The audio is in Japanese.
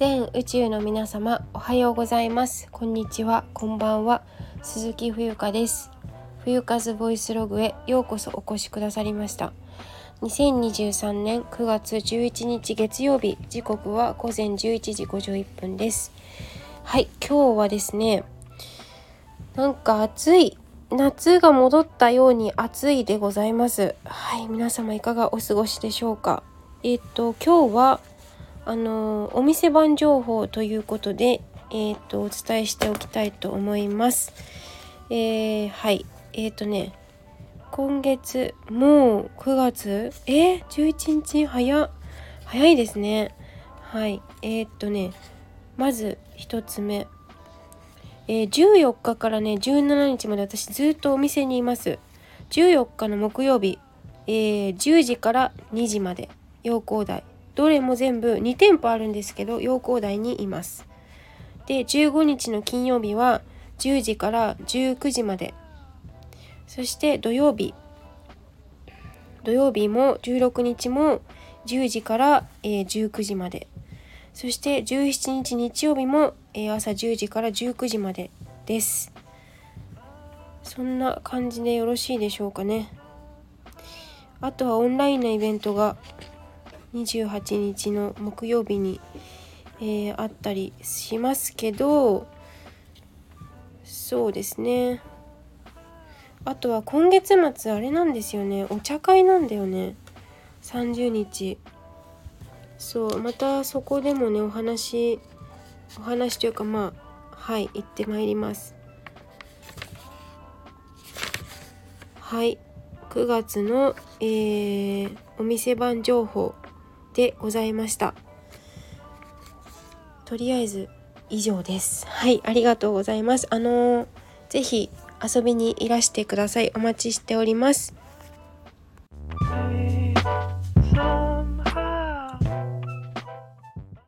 全宇宙の皆様おはようございます。こんにちは。こんばんは。鈴木冬香です。冬風ボイスログへようこそお越しくださりました。2023年9月11日月曜日時刻は午前11時51分です。はい今日はですねなんか暑い夏が戻ったように暑いでございます。はい皆様いかがお過ごしでしょうか。えっ、と今日はあのお店番情報ということで、えーと、お伝えしておきたいと思います。えー、はい。え、ー、とね今月もう9月？えー、11日早早いですね。はい。えっ、ー、とねまず1つ目。えー、14日からね17日まで私ずっとお店にいます。14日の木曜日、えー、10時から2時まで。陽光台。どれも全部2店舗あるんですけど陽光台にいます。で15日の金曜日は10時から19時まで。そして土曜日。土曜日も16日も10時から、え、19時まで。そして17日日曜日も、え、朝10時から19時までです。そんな感じでよろしいでしょうかね。あとはオンラインのイベントが28日の木曜日に、えー、あったりしますけどそうですね。あとは今月末あれなんですよね。お茶会なんだよね。30日。そうまたそこでもねお話お話というかまあはい行ってまいります。はい。9月の、えー、お店番情報。でございました。とりあえず以上です。はいありがとうございます。あのー、ぜひ遊びにいらしてください。お待ちしております。